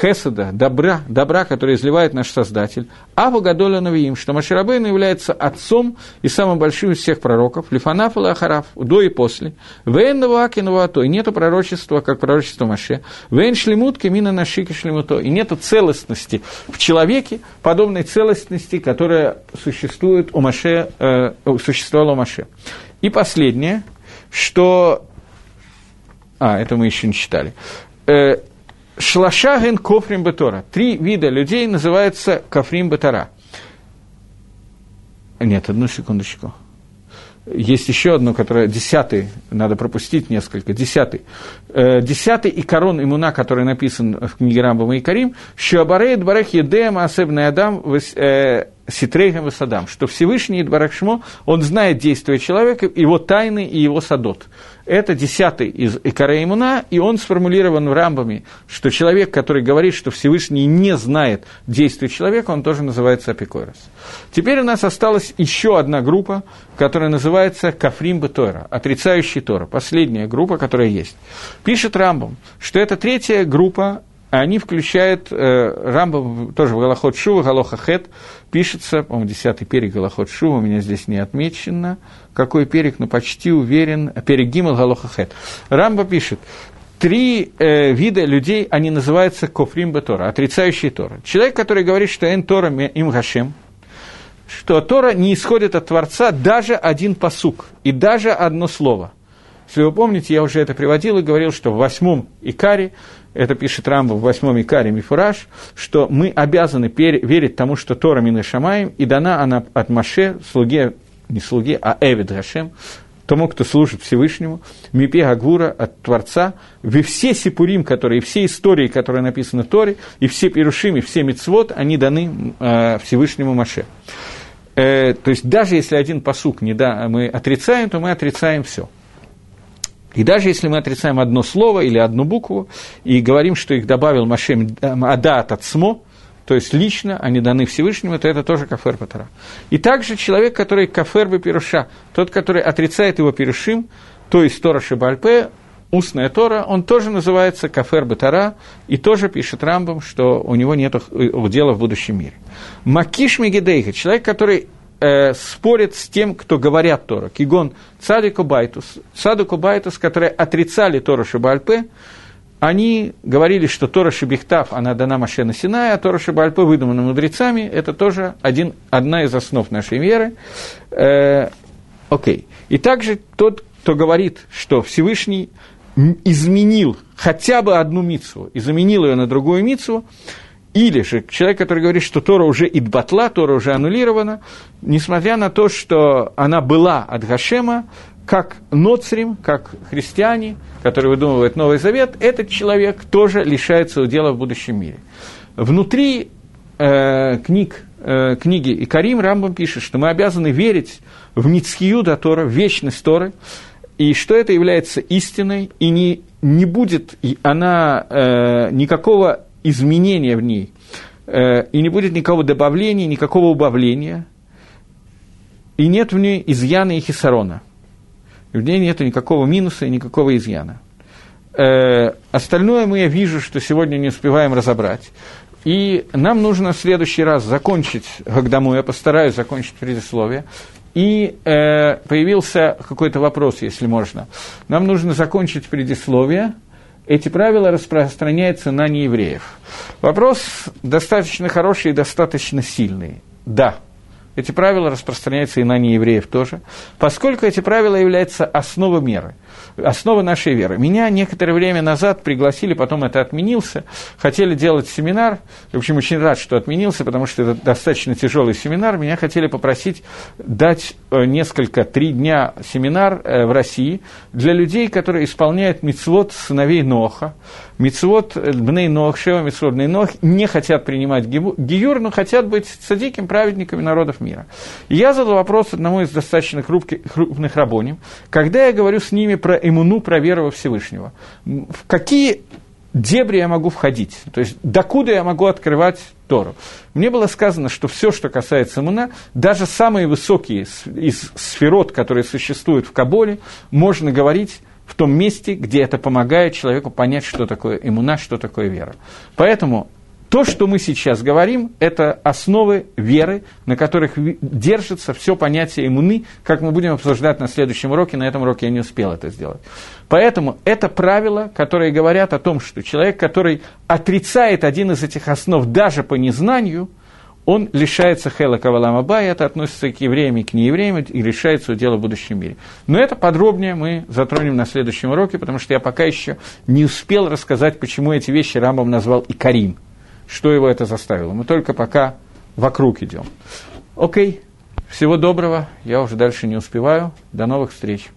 хеседа, добра, добра, который изливает наш Создатель, а Гадоля Навиим, что Маширабейн является отцом и самым большим из всех пророков, Лифанаф и Ахараф, до и после, Вейн Наваки то и нету пророчества, как пророчество Маше, Вейн Шлемут Кемина Нашики Шлемуто, и нету целостности в человеке, подобной целостности, которая существует у Маше, э, существовала у Маше. И последнее, что... А, это мы еще не читали. Э, Шлашаген кофрим бетора. Три вида людей называются кофрим бетора. Нет, одну секундочку. Есть еще одно, которое десятый, надо пропустить несколько, десятый. Э, десятый и корон имуна, который написан в книге Рамбама и Карим, «Шуабарей дбарех едем асебный адам э, ситрейхам высадам», что Всевышний Идбарахшмо, он знает действия человека, его тайны и его садот. Это десятый из Икареимуна, и он сформулирован в Рамбами, что человек, который говорит, что Всевышний не знает действий человека, он тоже называется апикойрос. Теперь у нас осталась еще одна группа, которая называется Кафрим Бетора, отрицающий Тора, последняя группа, которая есть. Пишет Рамбам, что это третья группа, они включают, э, Рамбам тоже в Галахот Шува, Галоха Хет, пишется, по-моему, десятый перек Галахот Шува, у меня здесь не отмечено, какой перек, но почти уверен, перек Гимал Галоха Хет. Рамба пишет, три э, вида людей, они называются кофрим Тора, отрицающие Тора. Человек, который говорит, что эн Тора им Гашем, что Тора не исходит от Творца даже один посук и даже одно слово. Если вы помните, я уже это приводил и говорил, что в восьмом Икаре это пишет Рамбо в восьмом Икаре Мифураж, что мы обязаны верить тому, что Тора Мина Шамаем, и дана она от Маше, слуге, не слуге, а Эвид Гашем, тому, кто служит Всевышнему, Мипе Агвура от Творца, вы все сипурим, которые, все истории, которые написаны в Торе, и все перушим, и все мицвод, они даны э, Всевышнему Маше. Э, то есть даже если один посук не да, мы отрицаем, то мы отрицаем все. И даже если мы отрицаем одно слово или одну букву и говорим, что их добавил Машем Адат от СМО, то есть лично они даны Всевышнему, то это тоже кафер патара. И также человек, который кафер бы пируша, тот, который отрицает его пирушим, то есть Тора Шибальпе, устная Тора, он тоже называется кафер бетара, и тоже пишет Рамбам, что у него нет дела в будущем мире. מכחיש מגידיה, человек, который э, спорит с тем, кто говорят Тора. כגון צדוק ובייתוס, צדוק ובייתוס, которые отрицали Тору שבעל פה, они говорили, что Тора שבכתב, она дана Моше на Синае, а Тора שבעל פה выдумана мудрецами, это тоже один, одна из основ нашей веры. Э, окей. И также тот, кто говорит, что Всевышний изменил хотя бы одну мицву и заменил ее на другую мицву, или же человек, который говорит, что Тора уже идбатла, Тора уже аннулирована, несмотря на то, что она была от Гашема, как ноцрим, как христиане, которые выдумывают Новый Завет, этот человек тоже лишается удела в будущем мире. Внутри э, книг, э, книги и Карим Рамбам пишет, что мы обязаны верить в Ницхию до Тора, в вечность Торы, и что это является истиной, и не, не будет она э, никакого изменения в ней, э, и не будет никакого добавления, никакого убавления, и нет в ней изъяна и хисарона. В ней нет никакого минуса и никакого изъяна. Э, остальное мы, я вижу, что сегодня не успеваем разобрать. И нам нужно в следующий раз закончить Гагдаму, я постараюсь закончить предисловие. И э, появился какой-то вопрос, если можно. Нам нужно закончить предисловие – эти правила распространяются на неевреев. Вопрос достаточно хороший и достаточно сильный. Да, эти правила распространяются и на неевреев тоже, поскольку эти правила являются основой меры, основой нашей веры. Меня некоторое время назад пригласили, потом это отменился, хотели делать семинар, в общем, очень рад, что отменился, потому что это достаточно тяжелый семинар, меня хотели попросить дать э, несколько, три дня семинар э, в России для людей, которые исполняют мицвод сыновей Ноха, Мицвод Бней Нох, Шева Мицвод Бней Нох не хотят принимать гиюр, но хотят быть садиким праведниками народов мира. И я задал вопрос одному из достаточно крупных рабоним, когда я говорю с ними про иммуну, про веру во Всевышнего. В какие дебри я могу входить, то есть докуда я могу открывать Тору. Мне было сказано, что все, что касается иммуна, даже самые высокие из сферот, которые существуют в Каболе, можно говорить в том месте, где это помогает человеку понять, что такое иммуна, что такое вера. Поэтому то, что мы сейчас говорим, это основы веры, на которых держится все понятие иммуны, как мы будем обсуждать на следующем уроке, на этом уроке я не успел это сделать. Поэтому это правила, которые говорят о том, что человек, который отрицает один из этих основ даже по незнанию, он лишается Хела Каваламаба, и это относится к евреям и к неевреям, и лишается удела в будущем мире. Но это подробнее мы затронем на следующем уроке, потому что я пока еще не успел рассказать, почему эти вещи Рамбам назвал Икарим что его это заставило. Мы только пока вокруг идем. Окей, всего доброго, я уже дальше не успеваю. До новых встреч.